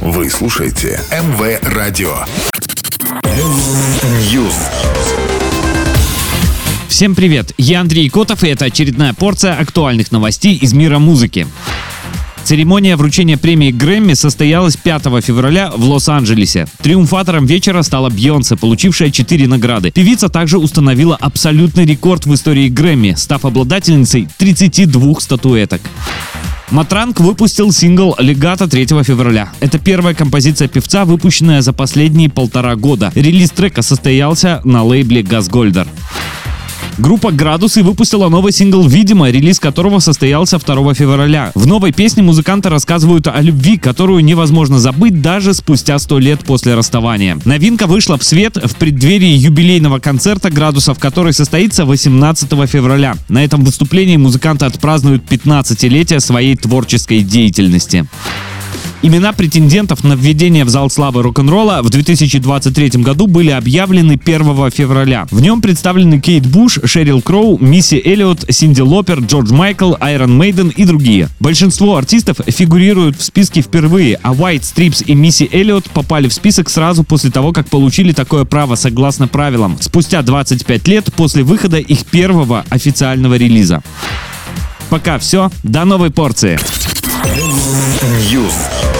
Вы слушаете МВ Радио. News. Всем привет! Я Андрей Котов, и это очередная порция актуальных новостей из мира музыки. Церемония вручения премии Грэмми состоялась 5 февраля в Лос-Анджелесе. Триумфатором вечера стала Бьонсе, получившая 4 награды. Певица также установила абсолютный рекорд в истории Грэмми, став обладательницей 32 статуэток. Матранг выпустил сингл «Легато» 3 февраля. Это первая композиция певца, выпущенная за последние полтора года. Релиз трека состоялся на лейбле «Газгольдер». Группа «Градусы» выпустила новый сингл «Видимо», релиз которого состоялся 2 февраля. В новой песне музыканты рассказывают о любви, которую невозможно забыть даже спустя 100 лет после расставания. Новинка вышла в свет в преддверии юбилейного концерта «Градусов», который состоится 18 февраля. На этом выступлении музыканты отпразднуют 15-летие своей творческой деятельности. Имена претендентов на введение в зал славы рок-н-ролла в 2023 году были объявлены 1 февраля. В нем представлены Кейт Буш, Шерил Кроу, Мисси Эллиот, Синди Лопер, Джордж Майкл, Айрон Мейден и другие. Большинство артистов фигурируют в списке впервые, а White Stripes и Мисси Эллиот попали в список сразу после того, как получили такое право согласно правилам, спустя 25 лет после выхода их первого официального релиза. Пока все, до новой порции. News.